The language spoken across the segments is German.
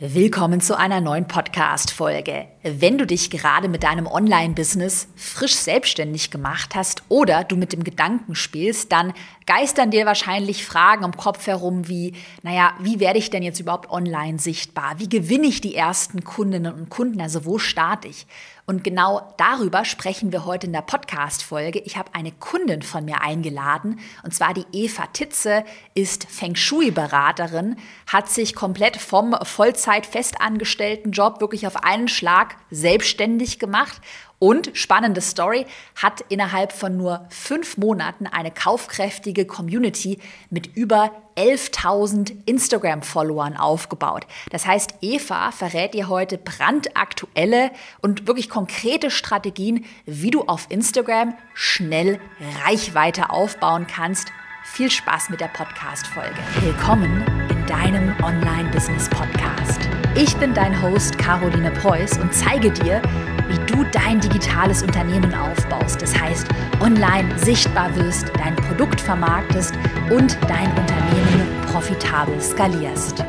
Willkommen zu einer neuen Podcast-Folge. Wenn du dich gerade mit deinem Online-Business frisch selbstständig gemacht hast oder du mit dem Gedanken spielst, dann geistern dir wahrscheinlich Fragen im Kopf herum wie, naja, wie werde ich denn jetzt überhaupt online sichtbar? Wie gewinne ich die ersten Kundinnen und Kunden? Also wo starte ich? Und genau darüber sprechen wir heute in der Podcast-Folge. Ich habe eine Kundin von mir eingeladen, und zwar die Eva Titze, ist Feng Shui-Beraterin, hat sich komplett vom Vollzeit-festangestellten Job wirklich auf einen Schlag selbstständig gemacht und spannende Story, hat innerhalb von nur fünf Monaten eine kaufkräftige Community mit über 11.000 Instagram-Followern aufgebaut. Das heißt, Eva verrät dir heute brandaktuelle und wirklich konkrete Strategien, wie du auf Instagram schnell Reichweite aufbauen kannst. Viel Spaß mit der Podcast-Folge. Willkommen in deinem Online-Business-Podcast. Ich bin dein Host Caroline Preuß und zeige dir, wie du dein digitales Unternehmen aufbaust. Das heißt, online sichtbar wirst, dein Produkt vermarktest und dein Unternehmen profitabel skalierst.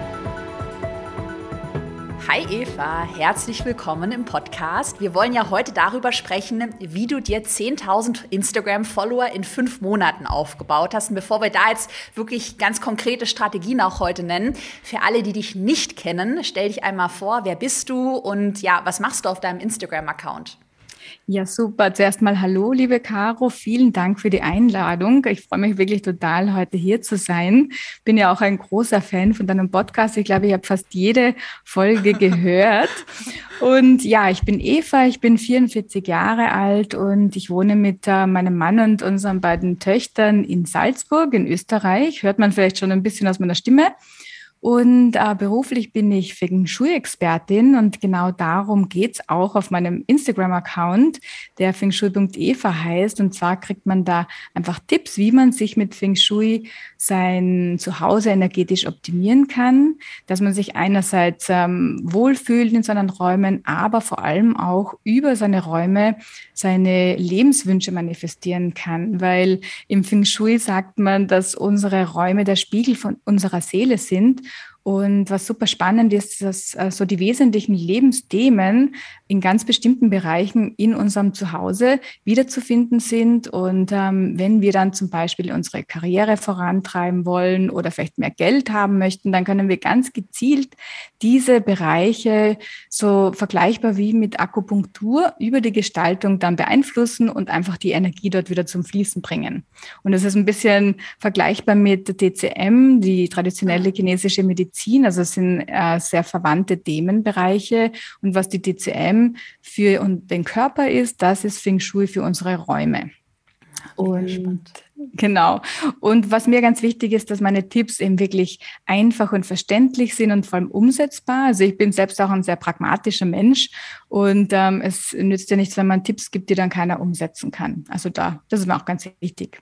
Hi Eva, herzlich willkommen im Podcast. Wir wollen ja heute darüber sprechen, wie du dir 10.000 Instagram-Follower in fünf Monaten aufgebaut hast. Und bevor wir da jetzt wirklich ganz konkrete Strategien auch heute nennen, für alle, die dich nicht kennen, stell dich einmal vor, wer bist du und ja, was machst du auf deinem Instagram-Account? Ja, super. Zuerst mal hallo, liebe Caro. Vielen Dank für die Einladung. Ich freue mich wirklich total, heute hier zu sein. Bin ja auch ein großer Fan von deinem Podcast. Ich glaube, ich habe fast jede Folge gehört. Und ja, ich bin Eva, ich bin 44 Jahre alt und ich wohne mit äh, meinem Mann und unseren beiden Töchtern in Salzburg in Österreich. Hört man vielleicht schon ein bisschen aus meiner Stimme. Und äh, beruflich bin ich Feng Shui-Expertin und genau darum geht's auch auf meinem Instagram-Account, der fengshui.eva heißt. Und zwar kriegt man da einfach Tipps, wie man sich mit Feng Shui sein Zuhause energetisch optimieren kann, dass man sich einerseits ähm, wohlfühlt in seinen Räumen, aber vor allem auch über seine Räume seine Lebenswünsche manifestieren kann. Weil im Feng Shui sagt man, dass unsere Räume der Spiegel von unserer Seele sind und was super spannend ist, dass äh, so die wesentlichen Lebensthemen in ganz bestimmten Bereichen in unserem Zuhause wiederzufinden sind. Und ähm, wenn wir dann zum Beispiel unsere Karriere vorantreiben wollen oder vielleicht mehr Geld haben möchten, dann können wir ganz gezielt diese Bereiche so vergleichbar wie mit Akupunktur über die Gestaltung dann beeinflussen und einfach die Energie dort wieder zum Fließen bringen. Und das ist ein bisschen vergleichbar mit DCM, die traditionelle chinesische Medizin. Also es sind äh, sehr verwandte Themenbereiche. Und was die DCM für den Körper ist, das ist Feng Shui für unsere Räume. Und genau. Und was mir ganz wichtig ist, dass meine Tipps eben wirklich einfach und verständlich sind und vor allem umsetzbar. Also ich bin selbst auch ein sehr pragmatischer Mensch und ähm, es nützt ja nichts, wenn man Tipps gibt, die dann keiner umsetzen kann. Also da, das ist mir auch ganz wichtig.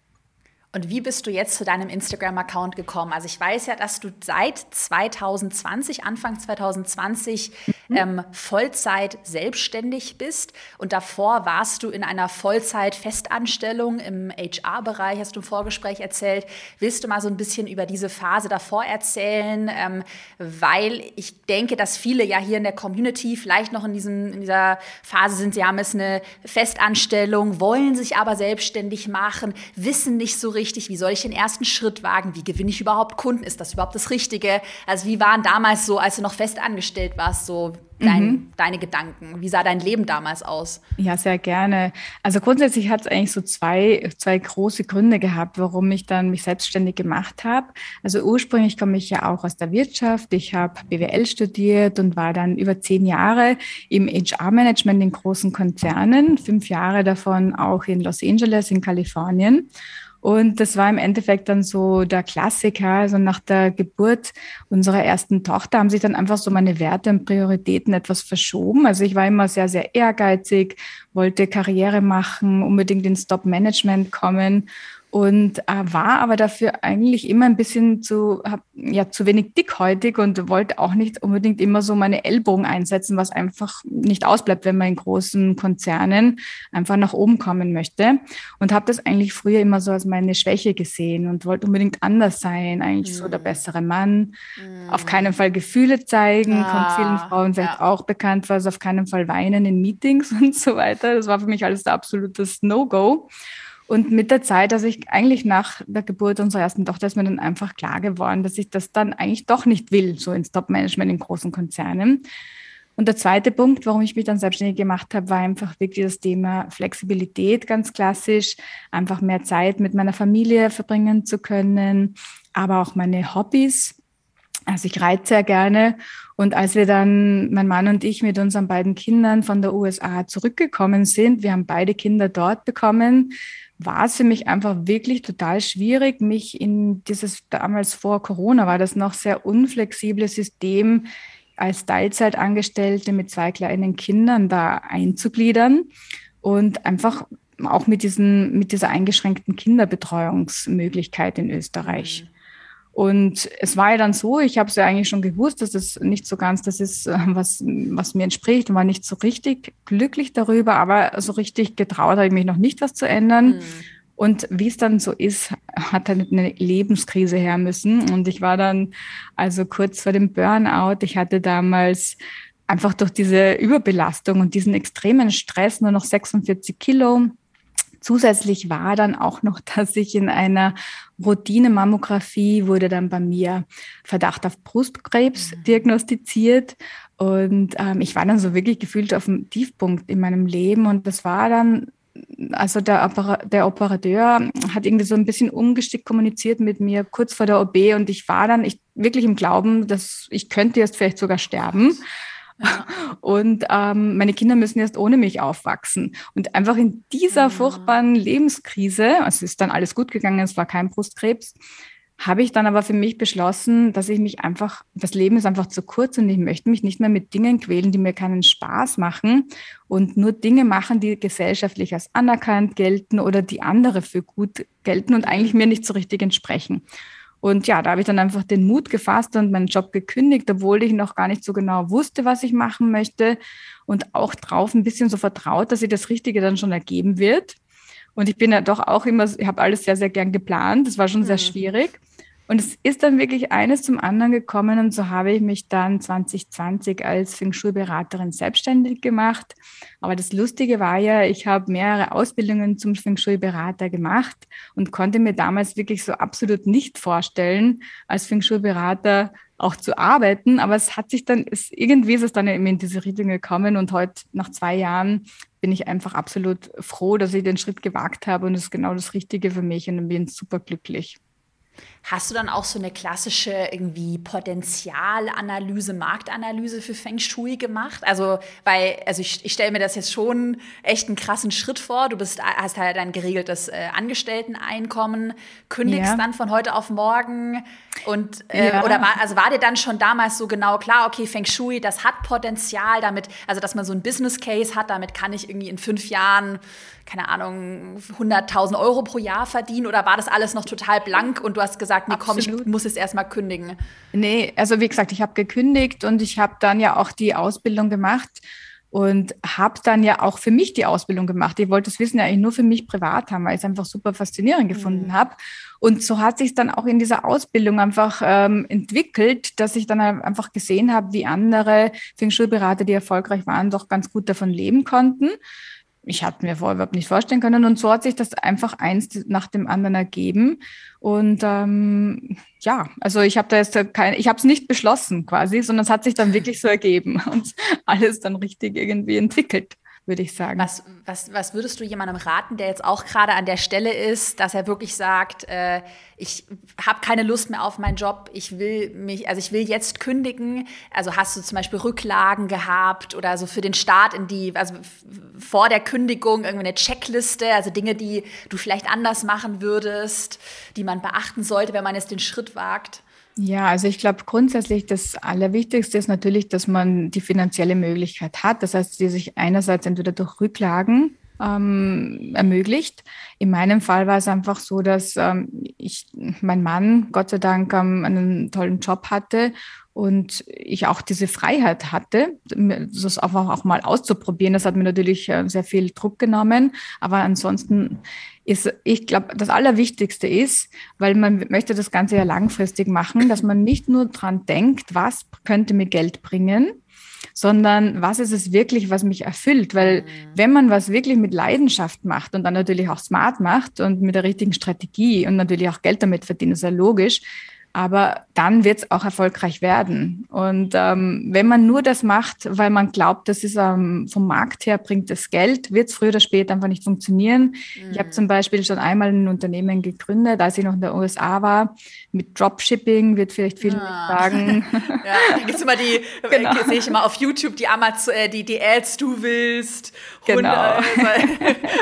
Und wie bist du jetzt zu deinem Instagram-Account gekommen? Also ich weiß ja, dass du seit 2020, Anfang 2020, mhm. ähm, Vollzeit selbstständig bist. Und davor warst du in einer Vollzeit-Festanstellung im HR-Bereich, hast du im Vorgespräch erzählt. Willst du mal so ein bisschen über diese Phase davor erzählen? Ähm, weil ich denke, dass viele ja hier in der Community vielleicht noch in, diesem, in dieser Phase sind, sie haben jetzt eine Festanstellung, wollen sich aber selbstständig machen, wissen nicht so richtig, richtig? Wie soll ich den ersten Schritt wagen? Wie gewinne ich überhaupt Kunden? Ist das überhaupt das Richtige? Also wie waren damals so, als du noch fest angestellt warst, so dein, mhm. deine Gedanken? Wie sah dein Leben damals aus? Ja, sehr gerne. Also grundsätzlich hat es eigentlich so zwei, zwei große Gründe gehabt, warum ich dann mich selbstständig gemacht habe. Also ursprünglich komme ich ja auch aus der Wirtschaft. Ich habe BWL studiert und war dann über zehn Jahre im HR-Management in großen Konzernen, fünf Jahre davon auch in Los Angeles in Kalifornien. Und das war im Endeffekt dann so der Klassiker. Also nach der Geburt unserer ersten Tochter haben sich dann einfach so meine Werte und Prioritäten etwas verschoben. Also ich war immer sehr, sehr ehrgeizig, wollte Karriere machen, unbedingt ins Top-Management kommen und äh, war aber dafür eigentlich immer ein bisschen zu, hab, ja, zu wenig dickhäutig und wollte auch nicht unbedingt immer so meine Ellbogen einsetzen, was einfach nicht ausbleibt, wenn man in großen Konzernen einfach nach oben kommen möchte. Und habe das eigentlich früher immer so als meine Schwäche gesehen und wollte unbedingt anders sein, eigentlich mhm. so der mhm. bessere Mann. Mhm. Auf keinen Fall Gefühle zeigen, ah, kommt vielen Frauen vielleicht ja. auch bekannt, was auf keinen Fall weinen in Meetings und so weiter. Das war für mich alles der absolutes No-Go. Und mit der Zeit, also ich eigentlich nach der Geburt unserer ersten Tochter, ist mir dann einfach klar geworden, dass ich das dann eigentlich doch nicht will, so ins Top-Management in großen Konzernen. Und der zweite Punkt, warum ich mich dann selbstständig gemacht habe, war einfach wirklich das Thema Flexibilität, ganz klassisch, einfach mehr Zeit mit meiner Familie verbringen zu können, aber auch meine Hobbys. Also ich reite sehr gerne. Und als wir dann, mein Mann und ich, mit unseren beiden Kindern von der USA zurückgekommen sind, wir haben beide Kinder dort bekommen, war es für mich einfach wirklich total schwierig, mich in dieses damals vor Corona war das noch sehr unflexible System als Teilzeitangestellte mit zwei kleinen Kindern da einzugliedern und einfach auch mit diesen, mit dieser eingeschränkten Kinderbetreuungsmöglichkeit in Österreich. Und es war ja dann so, ich habe es ja eigentlich schon gewusst, dass das nicht so ganz das ist, äh, was, was mir entspricht und war nicht so richtig glücklich darüber, aber so richtig getraut habe ich mich noch nicht, was zu ändern. Mhm. Und wie es dann so ist, hat dann eine Lebenskrise her müssen. Und ich war dann also kurz vor dem Burnout. Ich hatte damals einfach durch diese Überbelastung und diesen extremen Stress nur noch 46 Kilo Zusätzlich war dann auch noch, dass ich in einer Routine-Mammographie wurde dann bei mir Verdacht auf Brustkrebs mhm. diagnostiziert. Und ähm, ich war dann so wirklich gefühlt auf dem Tiefpunkt in meinem Leben. Und das war dann also der, Oper der Operateur hat irgendwie so ein bisschen ungeschickt kommuniziert mit mir kurz vor der OB und ich war dann ich, wirklich im Glauben, dass ich könnte jetzt vielleicht sogar sterben. Und ähm, meine Kinder müssen erst ohne mich aufwachsen. Und einfach in dieser furchtbaren Lebenskrise, also es ist dann alles gut gegangen, es war kein Brustkrebs, habe ich dann aber für mich beschlossen, dass ich mich einfach, das Leben ist einfach zu kurz und ich möchte mich nicht mehr mit Dingen quälen, die mir keinen Spaß machen und nur Dinge machen, die gesellschaftlich als anerkannt gelten oder die andere für gut gelten und eigentlich mir nicht so richtig entsprechen. Und ja, da habe ich dann einfach den Mut gefasst und meinen Job gekündigt, obwohl ich noch gar nicht so genau wusste, was ich machen möchte und auch drauf ein bisschen so vertraut, dass sich das Richtige dann schon ergeben wird. Und ich bin ja doch auch immer, ich habe alles sehr, sehr gern geplant. Das war schon mhm. sehr schwierig. Und es ist dann wirklich eines zum anderen gekommen und so habe ich mich dann 2020 als Feng Shui-Beraterin selbstständig gemacht. Aber das Lustige war ja, ich habe mehrere Ausbildungen zum Feng Shui-Berater gemacht und konnte mir damals wirklich so absolut nicht vorstellen, als Feng Shui-Berater auch zu arbeiten. Aber es hat sich dann, es, irgendwie ist es dann eben in diese Richtung gekommen und heute nach zwei Jahren bin ich einfach absolut froh, dass ich den Schritt gewagt habe und es ist genau das Richtige für mich und bin super glücklich. Hast du dann auch so eine klassische irgendwie Potenzialanalyse, Marktanalyse für Feng Shui gemacht? Also, weil, also ich, ich stelle mir das jetzt schon echt einen krassen Schritt vor. Du bist, hast halt ein geregeltes äh, Angestellteneinkommen, kündigst ja. dann von heute auf morgen und äh, ja. oder war, also war dir dann schon damals so genau klar, okay, Feng Shui, das hat Potenzial, damit, also dass man so ein Business Case hat, damit kann ich irgendwie in fünf Jahren keine Ahnung, 100.000 Euro pro Jahr verdienen oder war das alles noch total blank und du hast gesagt, nee, komm, ich muss es erstmal kündigen? Nee, also wie gesagt, ich habe gekündigt und ich habe dann ja auch die Ausbildung gemacht und habe dann ja auch für mich die Ausbildung gemacht. Ich wollte das Wissen ja eigentlich nur für mich privat haben, weil ich es einfach super faszinierend gefunden mhm. habe. Und so hat sich dann auch in dieser Ausbildung einfach ähm, entwickelt, dass ich dann einfach gesehen habe, wie andere Feng Shui-Berater, die erfolgreich waren, doch ganz gut davon leben konnten ich hatte mir vorher überhaupt nicht vorstellen können. Und so hat sich das einfach eins nach dem anderen ergeben. Und ähm, ja, also ich habe da jetzt kein, ich habe es nicht beschlossen quasi, sondern es hat sich dann wirklich so ergeben und alles dann richtig irgendwie entwickelt würde ich sagen. Was, was, was würdest du jemandem raten, der jetzt auch gerade an der Stelle ist, dass er wirklich sagt, äh, ich habe keine Lust mehr auf meinen Job, ich will mich, also ich will jetzt kündigen. Also hast du zum Beispiel Rücklagen gehabt oder so für den Start in die, also vor der Kündigung irgendwie eine Checkliste, also Dinge, die du vielleicht anders machen würdest, die man beachten sollte, wenn man jetzt den Schritt wagt? Ja, also ich glaube grundsätzlich das Allerwichtigste ist natürlich, dass man die finanzielle Möglichkeit hat. Das heißt, die sich einerseits entweder durch Rücklagen ähm, ermöglicht. In meinem Fall war es einfach so, dass ähm, ich, mein Mann Gott sei Dank ähm, einen tollen Job hatte und ich auch diese Freiheit hatte, das einfach auch mal auszuprobieren. Das hat mir natürlich äh, sehr viel Druck genommen. Aber ansonsten ist, ich glaube, das Allerwichtigste ist, weil man möchte das Ganze ja langfristig machen, dass man nicht nur dran denkt, was könnte mir Geld bringen, sondern was ist es wirklich, was mich erfüllt? Weil mhm. wenn man was wirklich mit Leidenschaft macht und dann natürlich auch smart macht und mit der richtigen Strategie und natürlich auch Geld damit verdient, ist ja logisch, aber dann wird es auch erfolgreich werden. Und ähm, wenn man nur das macht, weil man glaubt, das ist ähm, vom Markt her bringt es Geld, wird es früher oder später einfach nicht funktionieren. Mhm. Ich habe zum Beispiel schon einmal ein Unternehmen gegründet, als ich noch in der USA war, mit Dropshipping, wird vielleicht viele ah. sagen. ja, da gibt es immer die, genau. sehe ich immer auf YouTube, die Amazon, äh, die, die Ads du willst. Genau.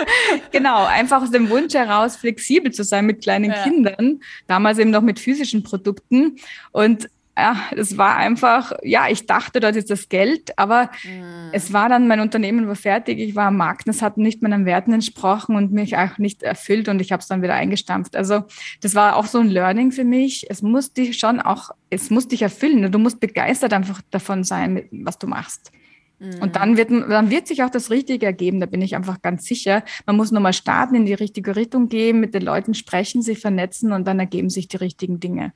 genau, einfach aus dem Wunsch heraus, flexibel zu sein mit kleinen ja. Kindern, damals eben noch mit physischen Produkten. Und ja, es war einfach, ja, ich dachte, dort ist das Geld, aber mm. es war dann, mein Unternehmen war fertig, ich war am Markt, es hat nicht meinen Werten entsprochen und mich auch nicht erfüllt und ich habe es dann wieder eingestampft. Also das war auch so ein Learning für mich. Es muss dich schon auch, es muss dich erfüllen. Du musst begeistert einfach davon sein, was du machst. Und dann wird, dann wird sich auch das Richtige ergeben, da bin ich einfach ganz sicher. Man muss nochmal starten, in die richtige Richtung gehen, mit den Leuten sprechen, sich vernetzen und dann ergeben sich die richtigen Dinge.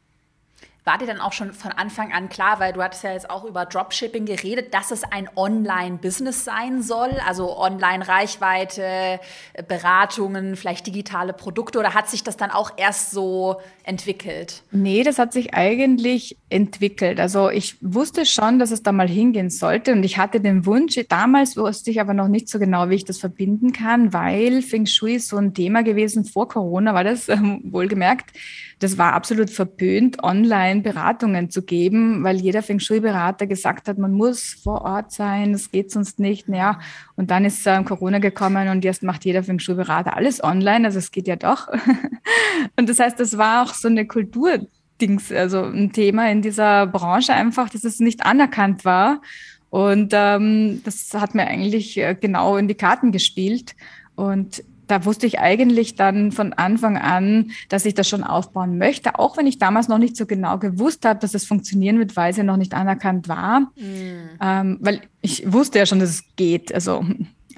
War dir dann auch schon von Anfang an klar, weil du hattest ja jetzt auch über Dropshipping geredet, dass es ein Online-Business sein soll, also Online-Reichweite, Beratungen, vielleicht digitale Produkte oder hat sich das dann auch erst so entwickelt? Nee, das hat sich eigentlich entwickelt. Also ich wusste schon, dass es da mal hingehen sollte und ich hatte den Wunsch, damals wusste ich aber noch nicht so genau, wie ich das verbinden kann, weil Feng Shui so ein Thema gewesen, vor Corona war das äh, wohlgemerkt das war absolut verpönt, online Beratungen zu geben, weil jeder Feng Shui-Berater gesagt hat, man muss vor Ort sein, das geht sonst nicht. Naja, und dann ist äh, Corona gekommen und jetzt macht jeder Feng Shui-Berater alles online, also es geht ja doch. und das heißt, das war auch so eine Kultur. Dings, also ein Thema in dieser Branche einfach, dass es nicht anerkannt war. Und ähm, das hat mir eigentlich äh, genau in die Karten gespielt. Und da wusste ich eigentlich dann von Anfang an, dass ich das schon aufbauen möchte, auch wenn ich damals noch nicht so genau gewusst habe, dass es funktionieren wird, weil es ja noch nicht anerkannt war. Mhm. Ähm, weil ich wusste ja schon, dass es geht. Also,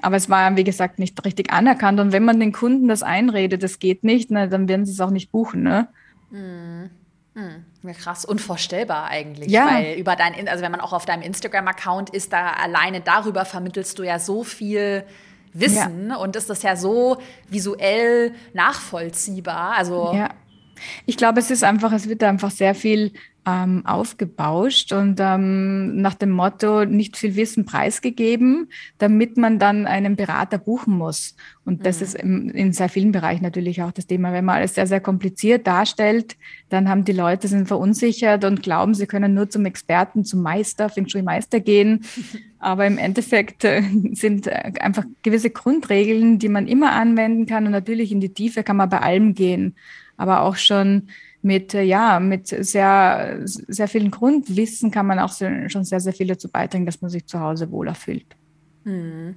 aber es war, wie gesagt, nicht richtig anerkannt. Und wenn man den Kunden das einredet, das geht nicht, ne, dann werden sie es auch nicht buchen. Ne? Mhm. Hm, krass, unvorstellbar eigentlich. Ja. Weil über dein, also wenn man auch auf deinem Instagram-Account ist, da alleine darüber vermittelst du ja so viel Wissen ja. und ist das ja so visuell nachvollziehbar. Also ja. Ich glaube, es ist einfach, es wird einfach sehr viel ähm, aufgebauscht und ähm, nach dem Motto nicht viel Wissen preisgegeben, damit man dann einen Berater buchen muss. Und das mhm. ist im, in sehr vielen Bereichen natürlich auch das Thema. Wenn man alles sehr, sehr kompliziert darstellt, dann haben die Leute sind verunsichert und glauben, sie können nur zum Experten, zum Meister, Feng Shui Meister gehen. Aber im Endeffekt äh, sind äh, einfach gewisse Grundregeln, die man immer anwenden kann. Und natürlich in die Tiefe kann man bei allem gehen. Aber auch schon mit, äh, ja, mit sehr, sehr vielen Grundwissen kann man auch schon sehr, sehr viel dazu beitragen, dass man sich zu Hause wohler fühlt. Hm.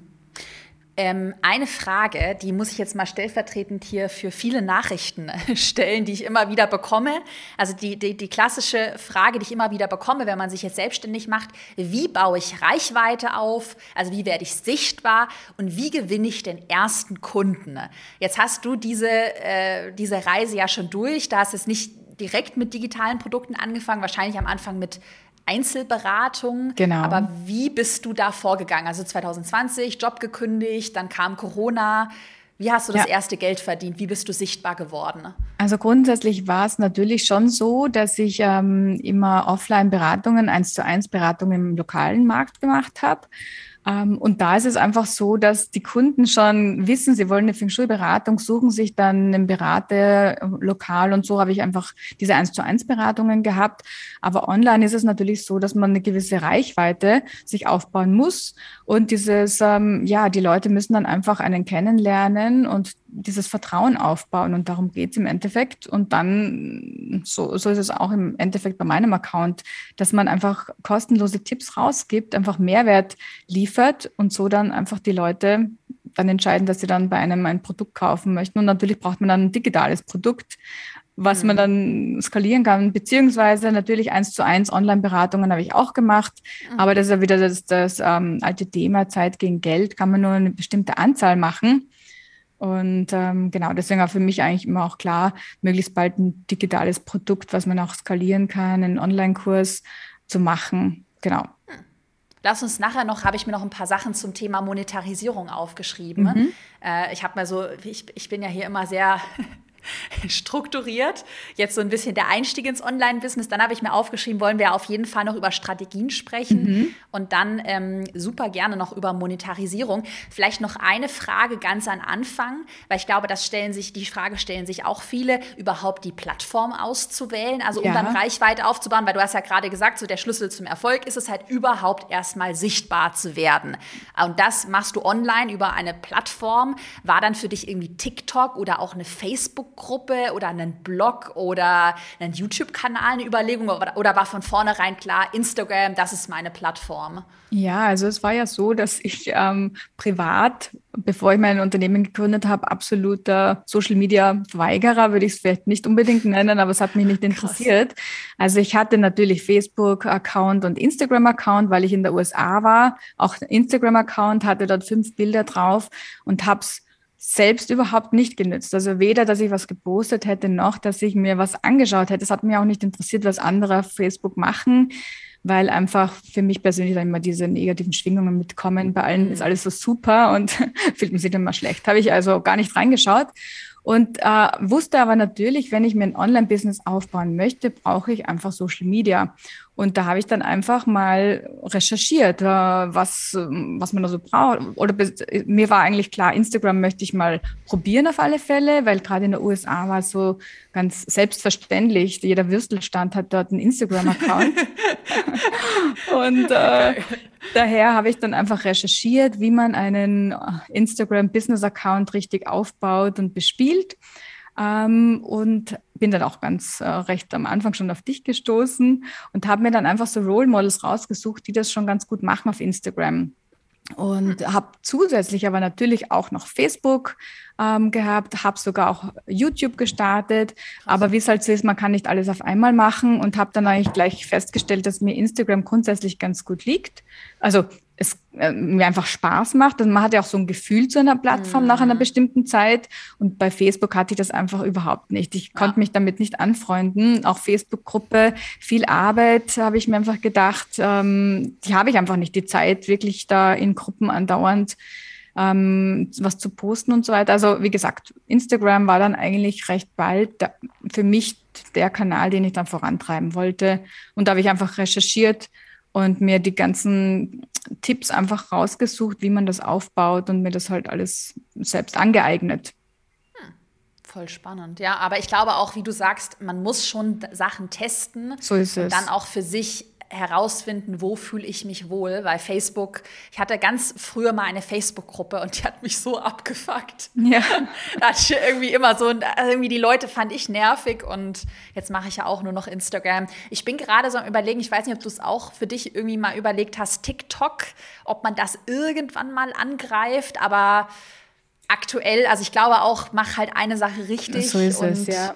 Ähm, eine Frage, die muss ich jetzt mal stellvertretend hier für viele Nachrichten stellen, die ich immer wieder bekomme. Also die, die, die klassische Frage, die ich immer wieder bekomme, wenn man sich jetzt selbstständig macht, wie baue ich Reichweite auf? Also wie werde ich sichtbar und wie gewinne ich den ersten Kunden? Jetzt hast du diese, äh, diese Reise ja schon durch. Da hast es nicht direkt mit digitalen Produkten angefangen, wahrscheinlich am Anfang mit Einzelberatung. Genau. Aber wie bist du da vorgegangen? Also 2020, Job gekündigt, dann kam Corona. Wie hast du das ja. erste Geld verdient? Wie bist du sichtbar geworden? Also grundsätzlich war es natürlich schon so, dass ich ähm, immer Offline-Beratungen, eins zu eins Beratungen im lokalen Markt gemacht habe. Ähm, und da ist es einfach so, dass die Kunden schon wissen, sie wollen eine Feng Shui-Beratung, suchen sich dann einen Berater äh, lokal und so habe ich einfach diese 1 zu 1 Beratungen gehabt. Aber online ist es natürlich so, dass man eine gewisse Reichweite sich aufbauen muss und dieses, ähm, ja, die Leute müssen dann einfach einen kennenlernen und dieses Vertrauen aufbauen und darum geht es im Endeffekt. Und dann, so, so ist es auch im Endeffekt bei meinem Account, dass man einfach kostenlose Tipps rausgibt, einfach Mehrwert liefert und so dann einfach die Leute dann entscheiden, dass sie dann bei einem ein Produkt kaufen möchten. Und natürlich braucht man dann ein digitales Produkt, was mhm. man dann skalieren kann, beziehungsweise natürlich eins zu eins Online-Beratungen habe ich auch gemacht, mhm. aber das ist ja wieder das, das ähm, alte Thema Zeit gegen Geld, kann man nur eine bestimmte Anzahl machen. Und ähm, genau, deswegen war für mich eigentlich immer auch klar, möglichst bald ein digitales Produkt, was man auch skalieren kann, einen Online-Kurs zu machen. Genau. Hm. Lass uns nachher noch, habe ich mir noch ein paar Sachen zum Thema Monetarisierung aufgeschrieben. Mhm. Äh, ich habe mal so, ich, ich bin ja hier immer sehr strukturiert. Jetzt so ein bisschen der Einstieg ins Online-Business. Dann habe ich mir aufgeschrieben, wollen wir auf jeden Fall noch über Strategien sprechen mhm. und dann ähm, super gerne noch über Monetarisierung. Vielleicht noch eine Frage ganz am Anfang, weil ich glaube, das stellen sich, die Frage stellen sich auch viele, überhaupt die Plattform auszuwählen, also um ja. dann Reichweite aufzubauen, weil du hast ja gerade gesagt, so der Schlüssel zum Erfolg ist es halt überhaupt erstmal sichtbar zu werden. Und das machst du online über eine Plattform. War dann für dich irgendwie TikTok oder auch eine Facebook Facebook-Gruppe oder einen Blog oder einen YouTube-Kanal eine Überlegung oder war von vornherein klar, Instagram, das ist meine Plattform? Ja, also es war ja so, dass ich ähm, privat, bevor ich mein Unternehmen gegründet habe, absoluter Social-Media-Weigerer, würde ich es vielleicht nicht unbedingt nennen, aber es hat mich nicht interessiert. Krass. Also ich hatte natürlich Facebook-Account und Instagram-Account, weil ich in der USA war, auch Instagram-Account, hatte dort fünf Bilder drauf und habe es selbst überhaupt nicht genützt. Also weder, dass ich was gepostet hätte, noch, dass ich mir was angeschaut hätte. Es hat mir auch nicht interessiert, was andere auf Facebook machen, weil einfach für mich persönlich dann immer diese negativen Schwingungen mitkommen. Bei allen ist alles so super und fühlt man sich dann mal schlecht. Habe ich also gar nicht reingeschaut. Und äh, wusste aber natürlich, wenn ich mir ein Online-Business aufbauen möchte, brauche ich einfach Social Media. Und da habe ich dann einfach mal recherchiert, äh, was, was man da so braucht. Oder mir war eigentlich klar, Instagram möchte ich mal probieren auf alle Fälle, weil gerade in den USA war es so ganz selbstverständlich. Jeder Würstelstand hat dort einen Instagram-Account. Und äh, daher habe ich dann einfach recherchiert, wie man einen Instagram-Business-Account richtig aufbaut und bespielt. Ähm, und bin dann auch ganz äh, recht am Anfang schon auf dich gestoßen und habe mir dann einfach so Role Models rausgesucht, die das schon ganz gut machen auf Instagram. Und habe zusätzlich aber natürlich auch noch Facebook ähm, gehabt, habe sogar auch YouTube gestartet. Aber wie es halt so ist, man kann nicht alles auf einmal machen und habe dann eigentlich gleich festgestellt, dass mir Instagram grundsätzlich ganz gut liegt. Also es äh, mir einfach Spaß macht. Und man hat ja auch so ein Gefühl zu einer Plattform mhm. nach einer mhm. bestimmten Zeit. Und bei Facebook hatte ich das einfach überhaupt nicht. Ich ja. konnte mich damit nicht anfreunden. Auch Facebook-Gruppe, viel Arbeit, habe ich mir einfach gedacht. Ähm, die habe ich einfach nicht die Zeit, wirklich da in Gruppen andauernd ähm, was zu posten und so weiter. Also wie gesagt, Instagram war dann eigentlich recht bald da, für mich der Kanal, den ich dann vorantreiben wollte. Und da habe ich einfach recherchiert und mir die ganzen Tipps einfach rausgesucht, wie man das aufbaut und mir das halt alles selbst angeeignet. Hm, voll spannend, ja. Aber ich glaube auch, wie du sagst, man muss schon Sachen testen so und dann auch für sich herausfinden, wo fühle ich mich wohl, weil Facebook, ich hatte ganz früher mal eine Facebook-Gruppe und die hat mich so abgefuckt. Ja. da hatte ich irgendwie immer so, irgendwie die Leute fand ich nervig und jetzt mache ich ja auch nur noch Instagram. Ich bin gerade so am überlegen, ich weiß nicht, ob du es auch für dich irgendwie mal überlegt hast, TikTok, ob man das irgendwann mal angreift, aber aktuell, also ich glaube auch, mach halt eine Sache richtig. So ist es, ja.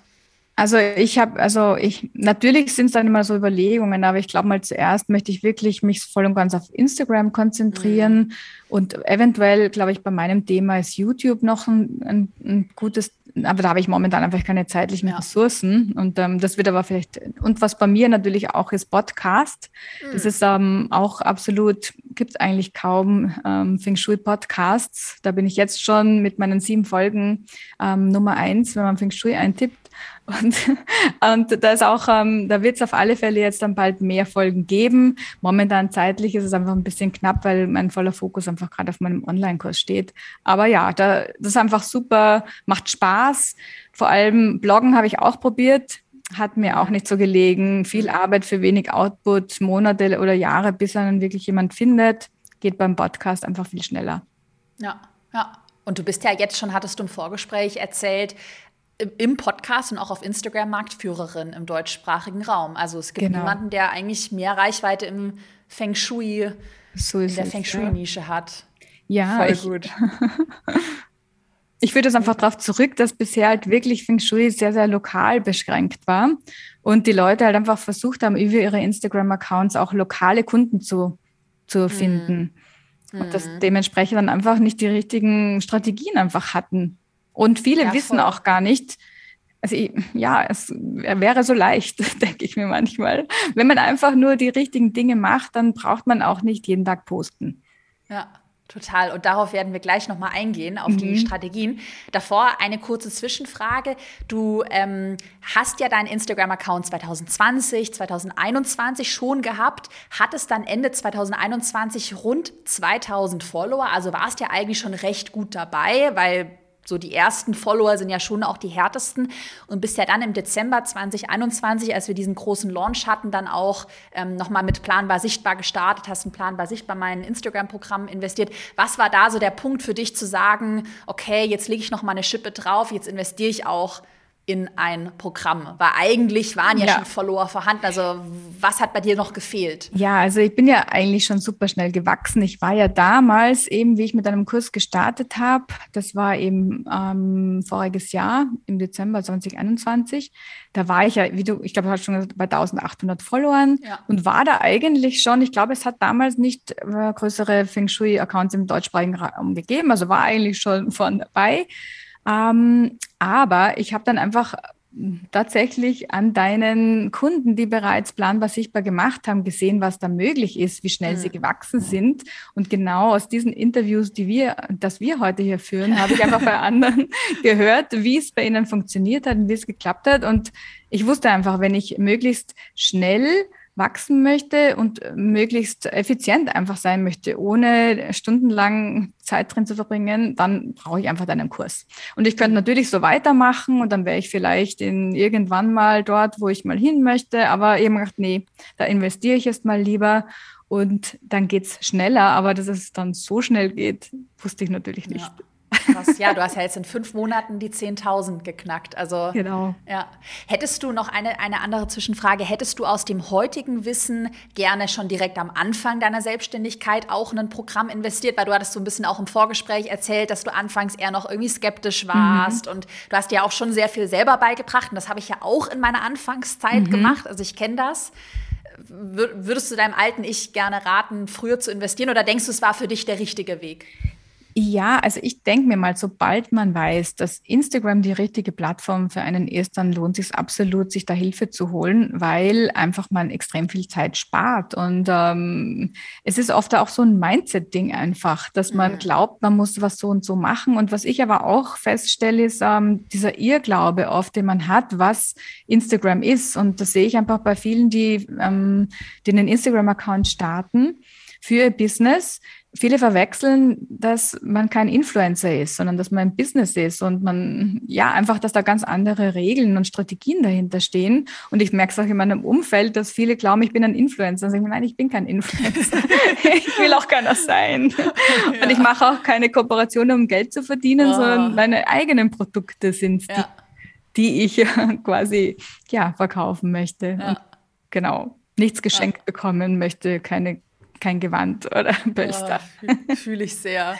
Also ich habe, also ich, natürlich sind es dann immer so Überlegungen, aber ich glaube mal zuerst möchte ich wirklich mich voll und ganz auf Instagram konzentrieren mhm. und eventuell, glaube ich, bei meinem Thema ist YouTube noch ein, ein, ein gutes, aber da habe ich momentan einfach keine zeitlichen ja. Ressourcen und ähm, das wird aber vielleicht, und was bei mir natürlich auch ist Podcast, mhm. das ist ähm, auch absolut, gibt es eigentlich kaum ähm, Feng Shui Podcasts, da bin ich jetzt schon mit meinen sieben Folgen ähm, Nummer eins, wenn man Feng Shui eintippt und, und da ist auch, ähm, da wird es auf alle Fälle jetzt dann bald mehr Folgen geben. Momentan zeitlich ist es einfach ein bisschen knapp, weil mein voller Fokus einfach gerade auf meinem Online-Kurs steht. Aber ja, da, das ist einfach super, macht Spaß. Vor allem Bloggen habe ich auch probiert. Hat mir auch nicht so gelegen. Viel Arbeit für wenig Output, Monate oder Jahre, bis dann wirklich jemand findet. Geht beim Podcast einfach viel schneller. Ja, ja. Und du bist ja jetzt schon, hattest du im Vorgespräch erzählt, im Podcast und auch auf Instagram Marktführerin im deutschsprachigen Raum. Also es gibt genau. niemanden, der eigentlich mehr Reichweite im Feng Shui, so in der Feng Shui-Nische ja. hat. Ja, voll ich, gut. ich führe das einfach darauf zurück, dass bisher halt wirklich Feng Shui sehr, sehr lokal beschränkt war und die Leute halt einfach versucht haben, über ihre Instagram-Accounts auch lokale Kunden zu, zu finden. Mhm. Und das dementsprechend dann einfach nicht die richtigen Strategien einfach hatten. Und viele ja, wissen auch gar nicht, also ich, ja, es wäre so leicht, denke ich mir manchmal. Wenn man einfach nur die richtigen Dinge macht, dann braucht man auch nicht jeden Tag posten. Ja. Total. Und darauf werden wir gleich nochmal eingehen, auf mhm. die Strategien. Davor eine kurze Zwischenfrage. Du ähm, hast ja deinen Instagram-Account 2020, 2021 schon gehabt, hattest dann Ende 2021 rund 2000 Follower. Also warst ja eigentlich schon recht gut dabei, weil so die ersten Follower sind ja schon auch die härtesten. Und bis ja dann im Dezember 2021, als wir diesen großen Launch hatten, dann auch ähm, nochmal mit Planbar Sichtbar gestartet, hast in Planbar Sichtbar mein Instagram-Programm investiert. Was war da so der Punkt für dich zu sagen, okay, jetzt lege ich nochmal eine Schippe drauf, jetzt investiere ich auch in ein Programm? Weil eigentlich waren ja, ja, schon Follower vorhanden. Also was hat bei dir noch gefehlt? Ja, also ich bin ja eigentlich schon super schnell gewachsen. Ich war ja damals eben, wie ich mit einem Kurs gestartet habe, das war eben ähm, voriges Jahr im Dezember 2021. Da war ich ja, wie du, ich glaube, du hast schon gesagt, bei 1800 Followern ja. und war da eigentlich schon, ich glaube, es hat damals nicht äh, größere Feng Shui-Accounts im deutschsprachigen Raum gegeben, also war eigentlich schon von dabei. Ähm, aber ich habe dann einfach tatsächlich an deinen Kunden, die bereits planbar sichtbar gemacht haben, gesehen, was da möglich ist, wie schnell mhm. sie gewachsen sind. Und genau aus diesen Interviews, die wir, das wir heute hier führen, habe ich einfach bei anderen gehört, wie es bei ihnen funktioniert hat und wie es geklappt hat. Und ich wusste einfach, wenn ich möglichst schnell wachsen möchte und möglichst effizient einfach sein möchte, ohne stundenlang Zeit drin zu verbringen, dann brauche ich einfach deinen Kurs. Und ich könnte natürlich so weitermachen und dann wäre ich vielleicht in irgendwann mal dort, wo ich mal hin möchte, aber eben gedacht, nee, da investiere ich jetzt mal lieber und dann geht's schneller, aber dass es dann so schnell geht, wusste ich natürlich nicht. Ja. Krass. Ja, du hast ja jetzt in fünf Monaten die 10.000 geknackt. Also, genau. Ja. Hättest du noch eine, eine andere Zwischenfrage? Hättest du aus dem heutigen Wissen gerne schon direkt am Anfang deiner Selbstständigkeit auch in ein Programm investiert? Weil du hattest so ein bisschen auch im Vorgespräch erzählt, dass du anfangs eher noch irgendwie skeptisch warst. Mhm. Und du hast dir auch schon sehr viel selber beigebracht. Und das habe ich ja auch in meiner Anfangszeit mhm. gemacht. Also ich kenne das. Würdest du deinem alten Ich gerne raten, früher zu investieren? Oder denkst du, es war für dich der richtige Weg? Ja, also ich denke mir mal, sobald man weiß, dass Instagram die richtige Plattform für einen ist, dann lohnt es sich absolut, sich da Hilfe zu holen, weil einfach man extrem viel Zeit spart. Und ähm, es ist oft auch so ein Mindset-Ding einfach, dass man mhm. glaubt, man muss was so und so machen. Und was ich aber auch feststelle, ist ähm, dieser Irrglaube oft, den man hat, was Instagram ist. Und das sehe ich einfach bei vielen, die, ähm, die einen Instagram-Account starten für ihr Business, viele verwechseln, dass man kein Influencer ist, sondern dass man ein Business ist und man, ja, einfach, dass da ganz andere Regeln und Strategien dahinter stehen. Und ich merke es auch in meinem Umfeld, dass viele glauben, ich bin ein Influencer. Und ich, nein, ich bin kein Influencer. ich will auch keiner sein. Ja. Und ich mache auch keine Kooperationen, um Geld zu verdienen, oh. sondern meine eigenen Produkte sind ja. die, die ich quasi, ja, verkaufen möchte. Ja. Und genau. Nichts geschenkt bekommen möchte, keine kein Gewand oder Pölster. Oh, Fühle ich sehr.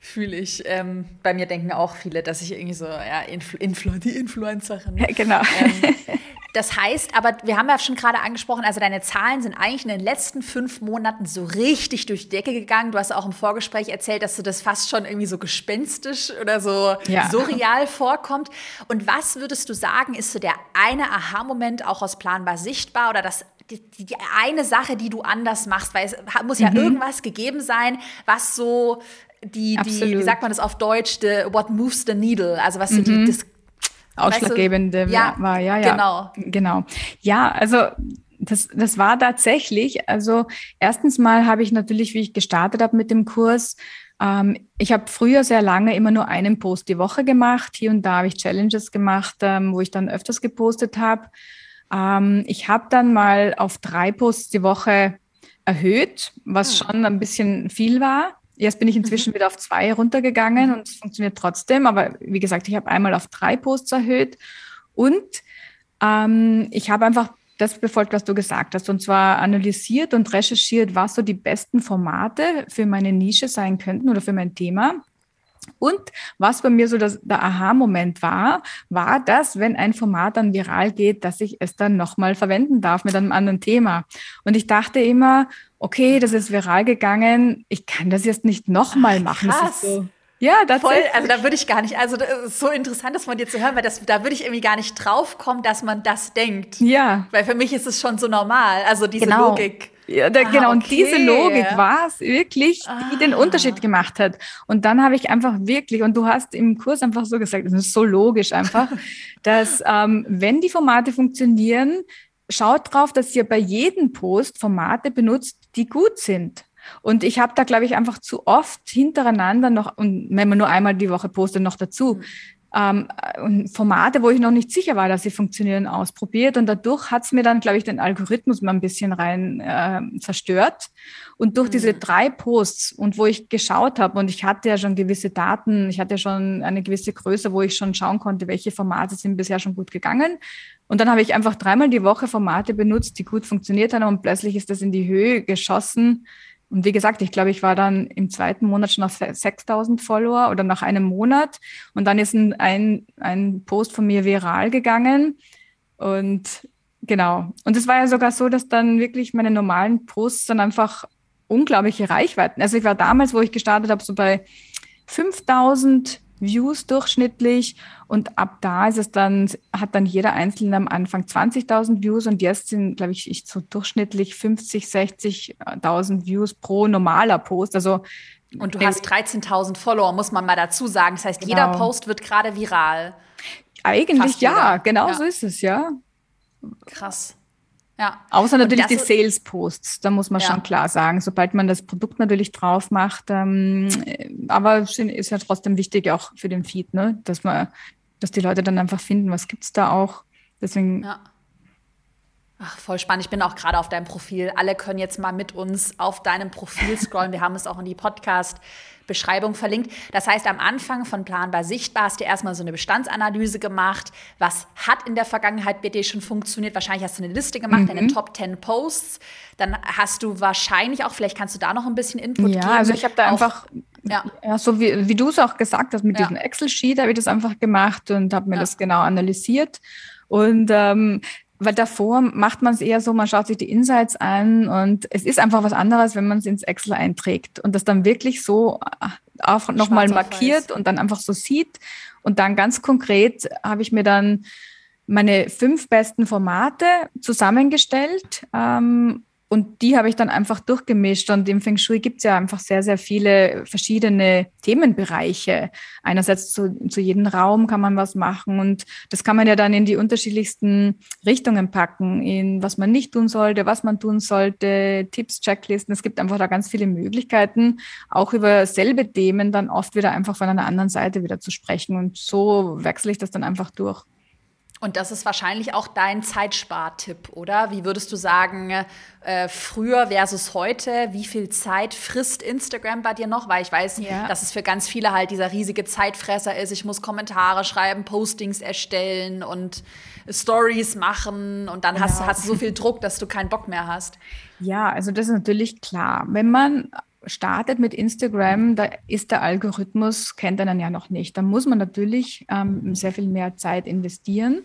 Fühle ich. Ähm, bei mir denken auch viele, dass ich irgendwie so, ja, Influ Influ die Influencerin. Ja, genau. Ähm, das heißt, aber wir haben ja schon gerade angesprochen, also deine Zahlen sind eigentlich in den letzten fünf Monaten so richtig durch die Decke gegangen. Du hast auch im Vorgespräch erzählt, dass du das fast schon irgendwie so gespenstisch oder so ja. surreal vorkommt. Und was würdest du sagen, ist so der eine Aha-Moment auch aus Planbar sichtbar oder das die, die, eine Sache, die du anders machst, weil es muss ja mhm. irgendwas gegeben sein, was so die, die, wie sagt man das auf Deutsch, the, what moves the needle, also was so die, mhm. das Ausschlaggebende weißt du, ja, war, ja, ja. Genau. Genau. Ja, also das, das war tatsächlich, also erstens mal habe ich natürlich, wie ich gestartet habe mit dem Kurs, ähm, ich habe früher sehr lange immer nur einen Post die Woche gemacht. Hier und da habe ich Challenges gemacht, ähm, wo ich dann öfters gepostet habe. Ähm, ich habe dann mal auf drei Posts die Woche erhöht, was hm. schon ein bisschen viel war. Jetzt bin ich inzwischen mhm. wieder auf zwei runtergegangen mhm. und es funktioniert trotzdem. Aber wie gesagt, ich habe einmal auf drei Posts erhöht und ähm, ich habe einfach das befolgt, was du gesagt hast, und zwar analysiert und recherchiert, was so die besten Formate für meine Nische sein könnten oder für mein Thema. Und was bei mir so das, der Aha-Moment war, war das, wenn ein Format dann viral geht, dass ich es dann nochmal verwenden darf mit einem anderen Thema. Und ich dachte immer, okay, das ist viral gegangen, ich kann das jetzt nicht nochmal machen. Krass. So, ja, das Voll, also da würde ich gar nicht, also das ist so interessant, das von dir zu hören, weil das, da würde ich irgendwie gar nicht drauf kommen, dass man das denkt. Ja. Weil für mich ist es schon so normal, also diese genau. Logik. Ja, da, ah, genau, okay. und diese Logik war es wirklich, die ah. den Unterschied gemacht hat. Und dann habe ich einfach wirklich, und du hast im Kurs einfach so gesagt, das ist so logisch einfach, dass ähm, wenn die Formate funktionieren, schaut drauf, dass ihr bei jedem Post Formate benutzt, die gut sind. Und ich habe da, glaube ich, einfach zu oft hintereinander noch, und wenn man nur einmal die Woche postet, noch dazu, mhm. Ähm, und Formate, wo ich noch nicht sicher war, dass sie funktionieren, ausprobiert. Und dadurch hat es mir dann, glaube ich, den Algorithmus mal ein bisschen rein äh, zerstört. Und durch mhm. diese drei Posts und wo ich geschaut habe, und ich hatte ja schon gewisse Daten, ich hatte ja schon eine gewisse Größe, wo ich schon schauen konnte, welche Formate sind bisher schon gut gegangen. Und dann habe ich einfach dreimal die Woche Formate benutzt, die gut funktioniert haben und plötzlich ist das in die Höhe geschossen und wie gesagt, ich glaube, ich war dann im zweiten Monat schon auf 6000 Follower oder nach einem Monat. Und dann ist ein, ein, ein Post von mir viral gegangen. Und genau. Und es war ja sogar so, dass dann wirklich meine normalen Posts dann einfach unglaubliche Reichweiten. Also ich war damals, wo ich gestartet habe, so bei 5000 Views durchschnittlich und ab da ist es dann, hat dann jeder Einzelne am Anfang 20.000 Views und jetzt sind, glaube ich, ich so durchschnittlich 50, 60.000 Views pro normaler Post. Also und du hast 13.000 Follower, muss man mal dazu sagen. Das heißt, genau. jeder Post wird gerade viral. Eigentlich ja, genau ja. so ist es, ja. Krass. Ja. Außer natürlich die Sales-Posts, da muss man ja. schon klar sagen, sobald man das Produkt natürlich drauf macht. Ähm, aber es ist ja trotzdem wichtig auch für den Feed, ne? dass man, dass die Leute dann einfach finden, was gibt es da auch. Deswegen. Ja. Ach, voll spannend. Ich bin auch gerade auf deinem Profil. Alle können jetzt mal mit uns auf deinem Profil scrollen. Wir haben es auch in die Podcast Beschreibung verlinkt. Das heißt, am Anfang von Planbar Sichtbar hast du erstmal so eine Bestandsanalyse gemacht. Was hat in der Vergangenheit bei dir schon funktioniert? Wahrscheinlich hast du eine Liste gemacht, mhm. deine Top 10 Posts. Dann hast du wahrscheinlich auch, vielleicht kannst du da noch ein bisschen Input ja, geben. Ja, also ich habe da einfach ja. ja, so wie, wie du es auch gesagt hast, mit ja. diesem Excel-Sheet habe ich das einfach gemacht und habe mir ja. das genau analysiert. Und ähm, weil davor macht man es eher so, man schaut sich die Insights an und es ist einfach was anderes, wenn man es ins Excel einträgt und das dann wirklich so äh, auch nochmal markiert weiß. und dann einfach so sieht. Und dann ganz konkret habe ich mir dann meine fünf besten Formate zusammengestellt ähm, und die habe ich dann einfach durchgemischt. Und im Feng Shui gibt es ja einfach sehr, sehr viele verschiedene Themenbereiche. Einerseits zu, zu jedem Raum kann man was machen und das kann man ja dann in die unterschiedlichsten Richtungen packen, in was man nicht tun sollte, was man tun sollte, Tipps, Checklisten. Es gibt einfach da ganz viele Möglichkeiten, auch über selbe Themen dann oft wieder einfach von einer anderen Seite wieder zu sprechen. Und so wechsle ich das dann einfach durch. Und das ist wahrscheinlich auch dein Zeitspartipp, oder? Wie würdest du sagen, äh, früher versus heute, wie viel Zeit frisst Instagram bei dir noch? Weil ich weiß, ja. dass es für ganz viele halt dieser riesige Zeitfresser ist. Ich muss Kommentare schreiben, Postings erstellen und Stories machen und dann genau. hast, hast du so viel Druck, dass du keinen Bock mehr hast. Ja, also das ist natürlich klar. Wenn man startet mit Instagram, da ist der Algorithmus, kennt einen ja noch nicht. Da muss man natürlich ähm, sehr viel mehr Zeit investieren.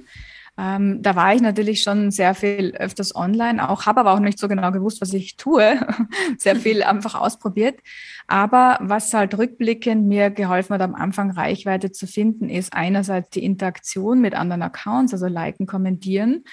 Ähm, da war ich natürlich schon sehr viel öfters online, auch habe aber auch nicht so genau gewusst, was ich tue. sehr viel einfach ausprobiert. Aber was halt rückblickend mir geholfen hat, am Anfang Reichweite zu finden, ist einerseits die Interaktion mit anderen Accounts, also liken, kommentieren,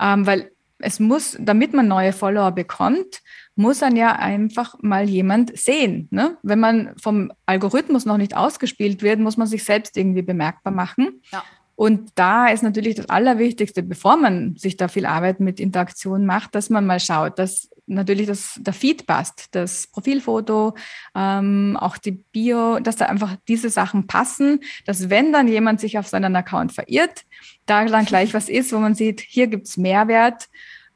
ähm, weil es muss, damit man neue Follower bekommt, muss dann ja einfach mal jemand sehen. Ne? Wenn man vom Algorithmus noch nicht ausgespielt wird, muss man sich selbst irgendwie bemerkbar machen. Ja. Und da ist natürlich das Allerwichtigste, bevor man sich da viel Arbeit mit Interaktion macht, dass man mal schaut, dass natürlich das, der Feed passt, das Profilfoto, ähm, auch die Bio, dass da einfach diese Sachen passen, dass wenn dann jemand sich auf seinen Account verirrt, da dann gleich was ist, wo man sieht, hier gibt's Mehrwert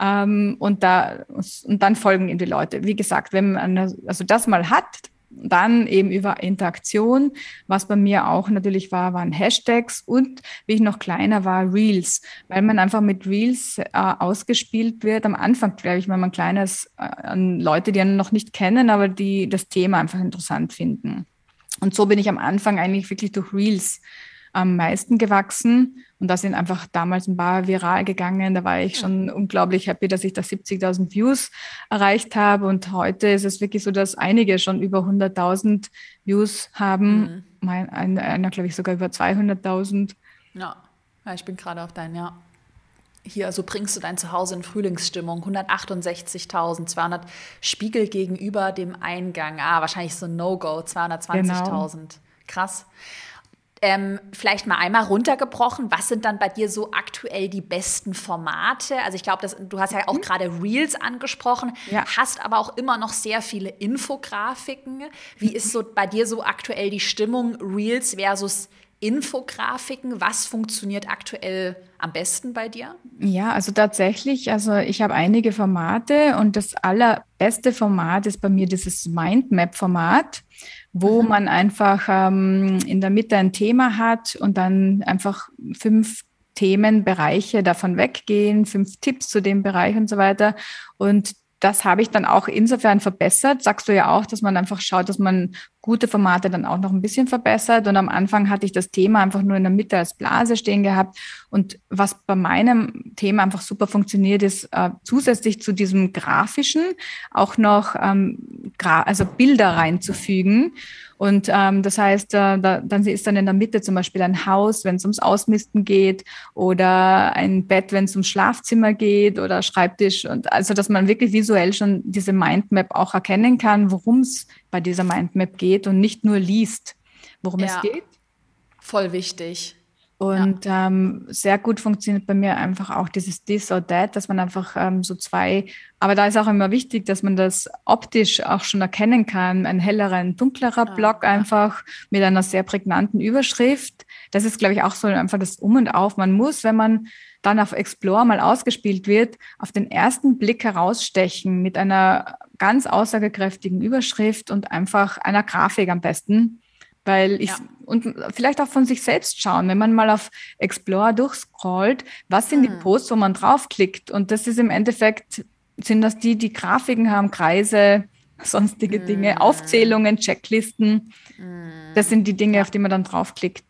ähm, und, da, und dann folgen ihm die Leute. Wie gesagt, wenn man also das mal hat, Dann eben über Interaktion. Was bei mir auch natürlich war, waren Hashtags und wie ich noch kleiner war, Reels, weil man einfach mit Reels äh, ausgespielt wird. Am Anfang, glaube ich, wenn man kleines äh, an Leute, die einen noch nicht kennen, aber die das Thema einfach interessant finden. Und so bin ich am Anfang eigentlich wirklich durch Reels am meisten gewachsen. Und da sind einfach damals ein paar viral gegangen. Da war ich schon unglaublich happy, dass ich da 70.000 Views erreicht habe. Und heute ist es wirklich so, dass einige schon über 100.000 Views haben. Mhm. Mein, einer, glaube ich, sogar über 200.000. Ja. ja, ich bin gerade auf dein, ja. Hier, also bringst du dein Zuhause in Frühlingsstimmung. 168.200 Spiegel gegenüber dem Eingang. Ah, wahrscheinlich so ein No-Go, 220.000. Genau. Krass. Ähm, vielleicht mal einmal runtergebrochen, was sind dann bei dir so aktuell die besten Formate? Also ich glaube, du hast ja auch mhm. gerade Reels angesprochen, ja. hast aber auch immer noch sehr viele Infografiken. Wie ist so bei dir so aktuell die Stimmung Reels versus Infografiken? Was funktioniert aktuell am besten bei dir? Ja, also tatsächlich, also ich habe einige Formate und das allerbeste Format ist bei mir dieses Mindmap-Format wo mhm. man einfach ähm, in der Mitte ein Thema hat und dann einfach fünf Themenbereiche davon weggehen, fünf Tipps zu dem Bereich und so weiter. Und das habe ich dann auch insofern verbessert. Sagst du ja auch, dass man einfach schaut, dass man gute Formate dann auch noch ein bisschen verbessert. Und am Anfang hatte ich das Thema einfach nur in der Mitte als Blase stehen gehabt. Und was bei meinem Thema einfach super funktioniert, ist äh, zusätzlich zu diesem grafischen auch noch ähm, also Bilder reinzufügen. Und ähm, das heißt, äh, da, dann ist dann in der Mitte zum Beispiel ein Haus, wenn es ums Ausmisten geht, oder ein Bett, wenn es ums Schlafzimmer geht, oder Schreibtisch. Und also, dass man wirklich visuell schon diese Mindmap auch erkennen kann, worum es bei dieser Mindmap geht und nicht nur liest, worum ja. es geht. Voll wichtig. Und ja. ähm, sehr gut funktioniert bei mir einfach auch dieses This or That, dass man einfach ähm, so zwei, aber da ist auch immer wichtig, dass man das optisch auch schon erkennen kann. Ein hellerer, ein dunklerer ja. Block einfach mit einer sehr prägnanten Überschrift. Das ist, glaube ich, auch so einfach das Um und Auf. Man muss, wenn man dann auf Explore mal ausgespielt wird, auf den ersten Blick herausstechen mit einer ganz aussagekräftigen Überschrift und einfach einer Grafik am besten weil ich, ja. und vielleicht auch von sich selbst schauen, wenn man mal auf Explore durchscrollt, was sind mhm. die Posts, wo man draufklickt? Und das ist im Endeffekt, sind das die, die Grafiken haben, Kreise, sonstige mhm. Dinge, Aufzählungen, Checklisten. Mhm. Das sind die Dinge, auf die man dann draufklickt.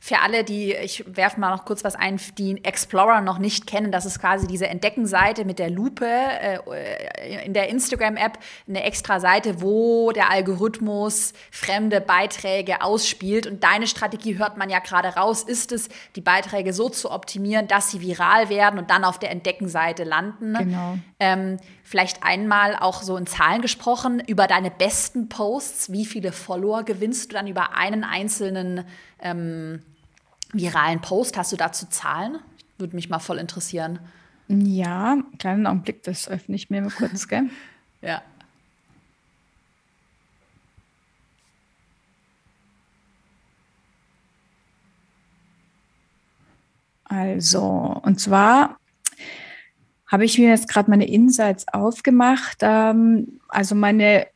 Für alle, die, ich werfe mal noch kurz was ein, die Explorer noch nicht kennen, das ist quasi diese Entdeckenseite mit der Lupe äh, in der Instagram-App, eine extra Seite, wo der Algorithmus fremde Beiträge ausspielt. Und deine Strategie hört man ja gerade raus, ist es, die Beiträge so zu optimieren, dass sie viral werden und dann auf der Entdeckenseite landen. Genau. Ähm, vielleicht einmal auch so in Zahlen gesprochen über deine besten Posts. Wie viele Follower gewinnst du dann über einen einzelnen ähm, viralen Post? Hast du dazu Zahlen? Würde mich mal voll interessieren. Ja, kleinen Augenblick, das öffne ich mir mal kurz, gell? ja. Also, und zwar habe ich mir jetzt gerade meine Insights aufgemacht. Ähm, also meine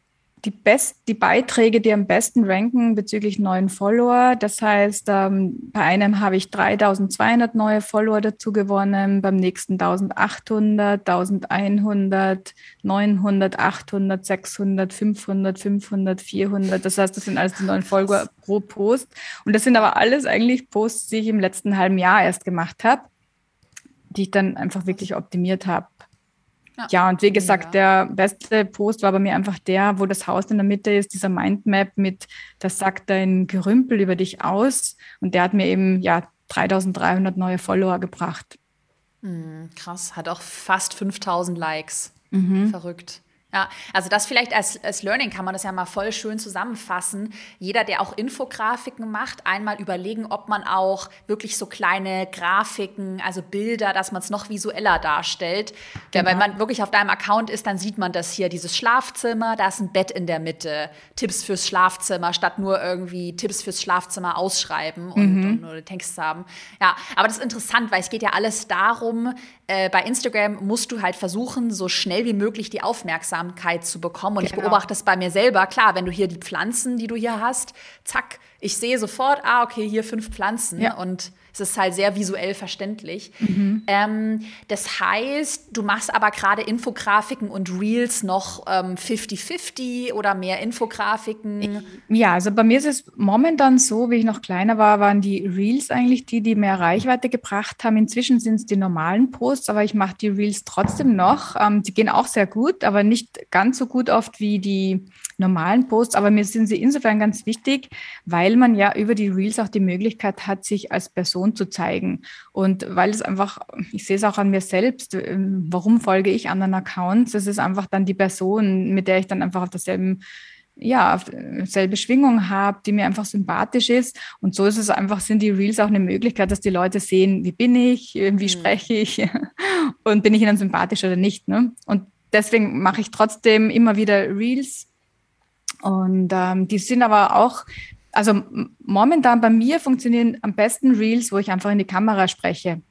die, best, die Beiträge, die am besten ranken bezüglich neuen Follower. Das heißt, ähm, bei einem habe ich 3200 neue Follower dazu gewonnen, beim nächsten 1800, 1100, 900, 800, 600, 500, 500, 400. Das heißt, das sind alles die neuen Follower pro Post. Und das sind aber alles eigentlich Posts, die ich im letzten halben Jahr erst gemacht habe, die ich dann einfach wirklich optimiert habe. Ja, ja und wie gesagt, ja. der beste Post war bei mir einfach der, wo das Haus in der Mitte ist, dieser Mindmap mit, das sagt dein Gerümpel über dich aus. Und der hat mir eben ja 3300 neue Follower gebracht. Mhm, krass, hat auch fast 5000 Likes. Mhm. Verrückt. Ja, also das vielleicht als, als Learning kann man das ja mal voll schön zusammenfassen. Jeder, der auch Infografiken macht, einmal überlegen, ob man auch wirklich so kleine Grafiken, also Bilder, dass man es noch visueller darstellt. Genau. Wenn man wirklich auf deinem Account ist, dann sieht man das hier, dieses Schlafzimmer, da ist ein Bett in der Mitte, Tipps fürs Schlafzimmer, statt nur irgendwie Tipps fürs Schlafzimmer ausschreiben und, mhm. und nur Text haben. Ja, aber das ist interessant, weil es geht ja alles darum, äh, bei Instagram musst du halt versuchen, so schnell wie möglich die Aufmerksamkeit Aufmerksamkeit zu bekommen. Und genau. ich beobachte das bei mir selber. Klar, wenn du hier die Pflanzen, die du hier hast, zack, ich sehe sofort, ah, okay, hier fünf Pflanzen. Ja. Und es ist halt sehr visuell verständlich. Mhm. Ähm, das heißt, du machst aber gerade Infografiken und Reels noch 50-50 ähm, oder mehr Infografiken? Ja, also bei mir ist es momentan so, wie ich noch kleiner war, waren die Reels eigentlich die, die mehr Reichweite gebracht haben. Inzwischen sind es die normalen Posts, aber ich mache die Reels trotzdem noch. Ähm, die gehen auch sehr gut, aber nicht ganz so gut oft wie die normalen Posts, aber mir sind sie insofern ganz wichtig, weil man ja über die Reels auch die Möglichkeit hat, sich als Person zu zeigen. Und weil es einfach, ich sehe es auch an mir selbst, ähm, warum folge ich anderen Accounts? Es ist einfach dann die Person, mit der ich dann einfach auf derselben ja, auf selbe Schwingung habe, die mir einfach sympathisch ist. Und so ist es einfach, sind die Reels auch eine Möglichkeit, dass die Leute sehen, wie bin ich, wie mhm. spreche ich und bin ich ihnen sympathisch oder nicht. Ne? Und deswegen mache ich trotzdem immer wieder Reels, und ähm, die sind aber auch, also momentan bei mir funktionieren am besten Reels, wo ich einfach in die Kamera spreche.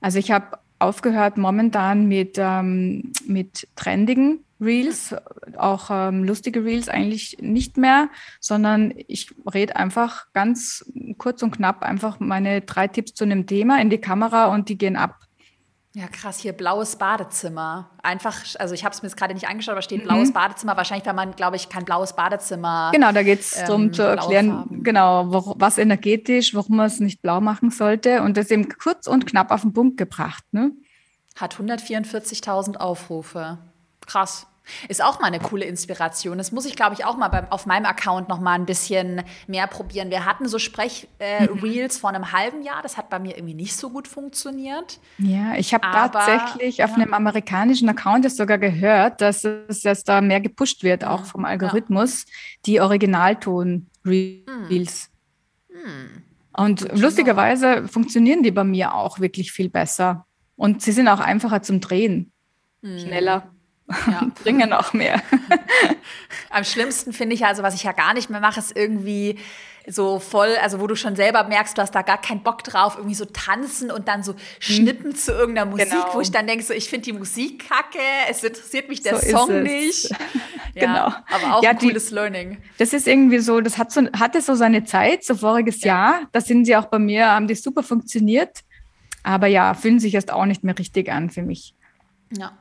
Also ich habe aufgehört momentan mit, ähm, mit trendigen Reels, auch ähm, lustige Reels eigentlich nicht mehr, sondern ich rede einfach ganz kurz und knapp einfach meine drei Tipps zu einem Thema in die Kamera und die gehen ab. Ja, krass, hier blaues Badezimmer. Einfach, also ich habe es mir jetzt gerade nicht angeschaut, aber steht blaues mhm. Badezimmer. Wahrscheinlich, weil man, glaube ich, kein blaues Badezimmer. Genau, da geht es ähm, darum zu erklären, genau, wo, was energetisch, warum man es nicht blau machen sollte. Und das eben kurz und knapp auf den Punkt gebracht. Ne? Hat 144.000 Aufrufe. Krass. Ist auch mal eine coole Inspiration. Das muss ich, glaube ich, auch mal beim, auf meinem Account noch mal ein bisschen mehr probieren. Wir hatten so Sprech-Reels äh, vor einem halben Jahr. Das hat bei mir irgendwie nicht so gut funktioniert. Ja, ich habe tatsächlich auf ja. einem amerikanischen Account das sogar gehört, dass es jetzt da mehr gepusht wird, auch vom Algorithmus, ja. die Originalton-Reels. Hm. Hm. Und lustigerweise funktionieren die bei mir auch wirklich viel besser. Und sie sind auch einfacher zum Drehen. Hm. Schneller ja. bringen auch mehr. Am schlimmsten finde ich also, was ich ja gar nicht mehr mache, ist irgendwie so voll, also wo du schon selber merkst, du hast da gar keinen Bock drauf, irgendwie so tanzen und dann so schnippen mhm. zu irgendeiner Musik, genau. wo ich dann denke, so, ich finde die Musik kacke, es interessiert mich der so Song nicht. ja, genau. Aber auch ja, ein cooles die, Learning. Das ist irgendwie so, das hat so, hatte so seine Zeit, so voriges ja. Jahr. Da sind sie auch bei mir, haben die super funktioniert. Aber ja, fühlen sich erst auch nicht mehr richtig an für mich. Ja.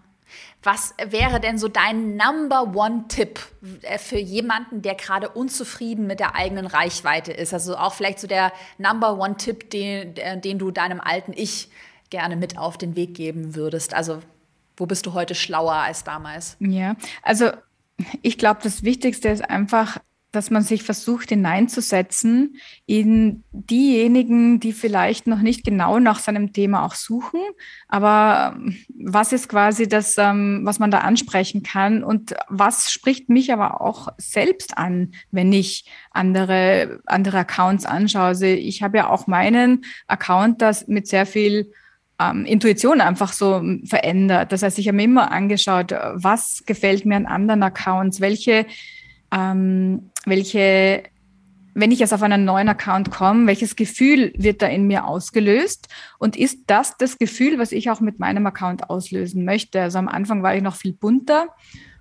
Was wäre denn so dein Number One-Tipp äh, für jemanden, der gerade unzufrieden mit der eigenen Reichweite ist? Also auch vielleicht so der Number One-Tipp, den, den du deinem alten Ich gerne mit auf den Weg geben würdest. Also wo bist du heute schlauer als damals? Ja, also ich glaube, das Wichtigste ist einfach dass man sich versucht hineinzusetzen in diejenigen, die vielleicht noch nicht genau nach seinem Thema auch suchen, aber ähm, was ist quasi das, ähm, was man da ansprechen kann und was spricht mich aber auch selbst an, wenn ich andere, andere Accounts anschaue. Also ich habe ja auch meinen Account, das mit sehr viel ähm, Intuition einfach so verändert. Das heißt, ich habe mir immer angeschaut, was gefällt mir an anderen Accounts, welche ähm, welche, wenn ich jetzt auf einen neuen Account komme, welches Gefühl wird da in mir ausgelöst? Und ist das das Gefühl, was ich auch mit meinem Account auslösen möchte? Also am Anfang war ich noch viel bunter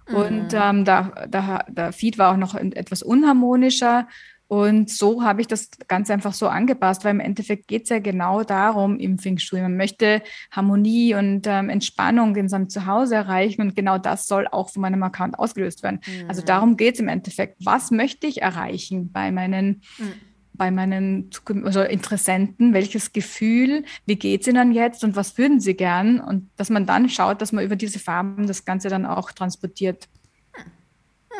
mhm. und ähm, da, da, der Feed war auch noch etwas unharmonischer. Und so habe ich das ganz einfach so angepasst, weil im Endeffekt geht es ja genau darum im Feng Shui. Man möchte Harmonie und ähm, Entspannung in seinem Zuhause erreichen und genau das soll auch von meinem Account ausgelöst werden. Also mhm. Also darum geht es im Endeffekt. Was möchte ich erreichen bei meinen, mhm. bei meinen also Interessenten? Welches Gefühl? Wie geht es ihnen jetzt und was würden sie gern? Und dass man dann schaut, dass man über diese Farben das Ganze dann auch transportiert.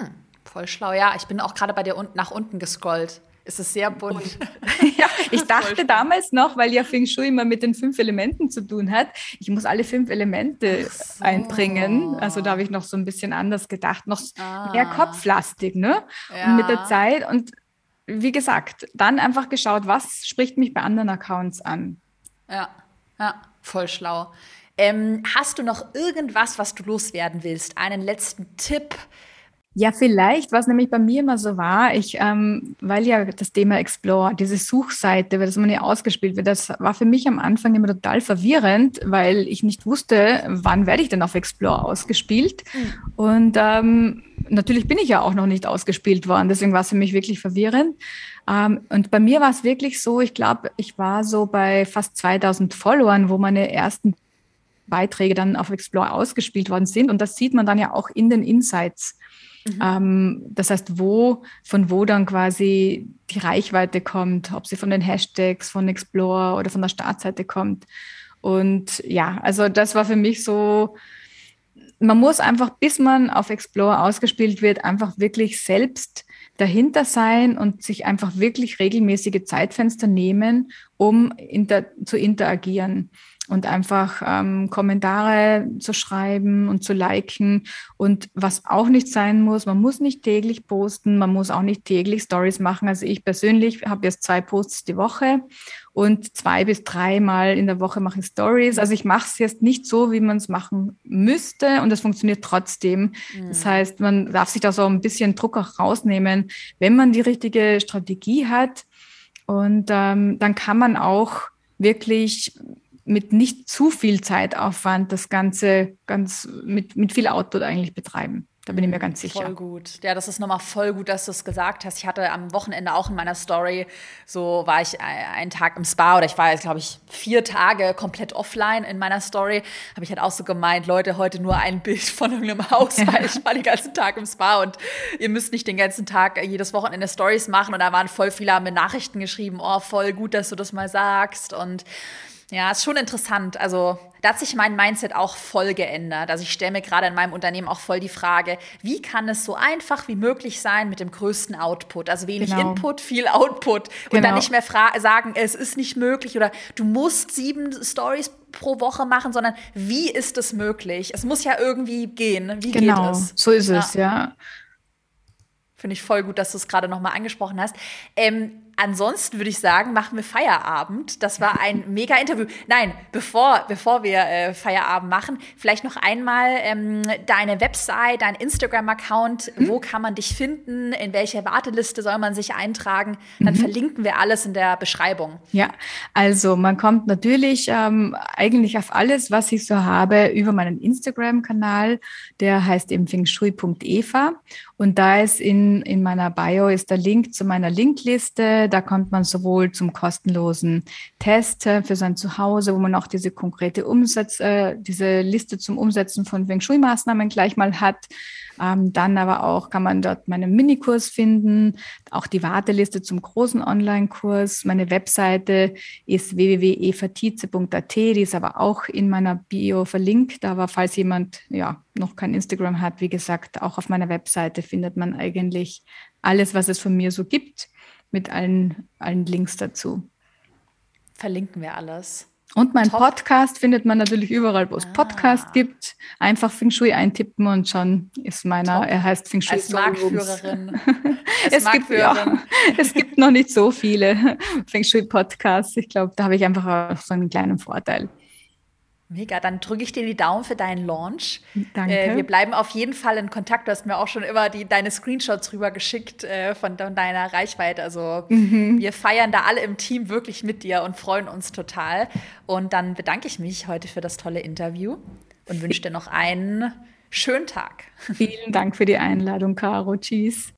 Mhm. Voll schlau, ja. Ich bin auch gerade bei dir nach unten gescrollt. Es ist sehr bunt. ja, ich dachte damals noch, weil ja Feng Shui immer mit den fünf Elementen zu tun hat, ich muss alle fünf Elemente so. einbringen. Also da habe ich noch so ein bisschen anders gedacht, noch ah. mehr kopflastig, ne? Ja. Und mit der Zeit und wie gesagt, dann einfach geschaut, was spricht mich bei anderen Accounts an. Ja, ja, voll schlau. Ähm, hast du noch irgendwas, was du loswerden willst? Einen letzten Tipp? Ja, vielleicht, was nämlich bei mir immer so war, ich, ähm, weil ja das Thema Explore, diese Suchseite, weil das immer nicht ausgespielt wird, das war für mich am Anfang immer total verwirrend, weil ich nicht wusste, wann werde ich denn auf Explore ausgespielt. Mhm. Und ähm, natürlich bin ich ja auch noch nicht ausgespielt worden, deswegen war es für mich wirklich verwirrend. Ähm, und bei mir war es wirklich so, ich glaube, ich war so bei fast 2000 Followern, wo meine ersten Beiträge dann auf Explore ausgespielt worden sind. Und das sieht man dann ja auch in den Insights. Mhm. Ähm, das heißt, wo, von wo dann quasi die Reichweite kommt, ob sie von den Hashtags, von Explore oder von der Startseite kommt. Und ja, also das war für mich so, man muss einfach, bis man auf Explore ausgespielt wird, einfach wirklich selbst dahinter sein und sich einfach wirklich regelmäßige Zeitfenster nehmen, um inter zu interagieren und einfach ähm, Kommentare zu schreiben und zu liken. Und was auch nicht sein muss, man muss nicht täglich posten, man muss auch nicht täglich Stories machen. Also ich persönlich habe jetzt zwei Posts die Woche und zwei bis dreimal in der Woche mache ich Stories. Also ich mache es jetzt nicht so, wie man es machen müsste und es funktioniert trotzdem. Mhm. Das heißt, man darf sich da so ein bisschen Druck auch rausnehmen, wenn man die richtige Strategie hat. Und ähm, dann kann man auch wirklich mit nicht zu viel Zeitaufwand das Ganze ganz mit, mit viel Output eigentlich betreiben. Da bin ich mir ganz sicher. Voll gut. Ja, das ist nochmal voll gut, dass du es gesagt hast. Ich hatte am Wochenende auch in meiner Story, so war ich einen Tag im Spa oder ich war jetzt, glaube ich, vier Tage komplett offline in meiner Story. Habe ich halt auch so gemeint, Leute, heute nur ein Bild von irgendeinem Haus, weil ich war den ganzen Tag im Spa und ihr müsst nicht den ganzen Tag jedes Wochenende Stories machen. Und da waren voll viele haben mir Nachrichten geschrieben, oh, voll gut, dass du das mal sagst. Und ja, ist schon interessant. Also da hat sich mein Mindset auch voll geändert. Also ich stelle mir gerade in meinem Unternehmen auch voll die Frage, wie kann es so einfach wie möglich sein mit dem größten Output? Also wenig genau. Input, viel Output. Und genau. dann nicht mehr sagen, es ist nicht möglich oder du musst sieben Stories pro Woche machen, sondern wie ist es möglich? Es muss ja irgendwie gehen. Wie genau, geht es? So ist ja. es, ja. Finde ich voll gut, dass du es gerade nochmal angesprochen hast. Ähm, ansonsten würde ich sagen, machen wir Feierabend. Das war ein mega Interview. Nein, bevor, bevor wir äh, Feierabend machen, vielleicht noch einmal ähm, deine Website, dein Instagram-Account. Mhm. Wo kann man dich finden? In welche Warteliste soll man sich eintragen? Dann mhm. verlinken wir alles in der Beschreibung. Ja, also man kommt natürlich ähm, eigentlich auf alles, was ich so habe, über meinen Instagram-Kanal. Der heißt eben fengshui.eva. Und da ist in, in meiner Bio ist der Link zu meiner Linkliste da kommt man sowohl zum kostenlosen Test für sein Zuhause, wo man auch diese konkrete Umsatz, äh, diese Liste zum Umsetzen von Feng Shui-Maßnahmen gleich mal hat. Ähm, dann aber auch kann man dort meinen Minikurs finden, auch die Warteliste zum großen Online-Kurs. Meine Webseite ist www.evatize.at, die ist aber auch in meiner Bio verlinkt. Aber falls jemand ja noch kein Instagram hat, wie gesagt, auch auf meiner Webseite findet man eigentlich alles, was es von mir so gibt mit allen, allen Links dazu. Verlinken wir alles. Und mein Top. Podcast findet man natürlich überall, wo es ah. Podcast gibt. Einfach Feng Shui eintippen und schon ist meiner, Top. er heißt Feng Shui. Als Marktführerin. Es, Marktführerin. Gibt, ja, es gibt noch nicht so viele Feng Shui Podcasts. Ich glaube, da habe ich einfach so einen kleinen Vorteil. Mega, dann drücke ich dir die Daumen für deinen Launch. Danke. Äh, wir bleiben auf jeden Fall in Kontakt. Du hast mir auch schon immer die, deine Screenshots rübergeschickt äh, von, von, deiner Reichweite. Also mhm. wir feiern da alle im Team wirklich mit dir und freuen uns total. Und dann bedanke ich mich heute für das tolle Interview und wünsche dir noch einen schönen Tag. Vielen Dank für die Einladung, Caro. Tschüss.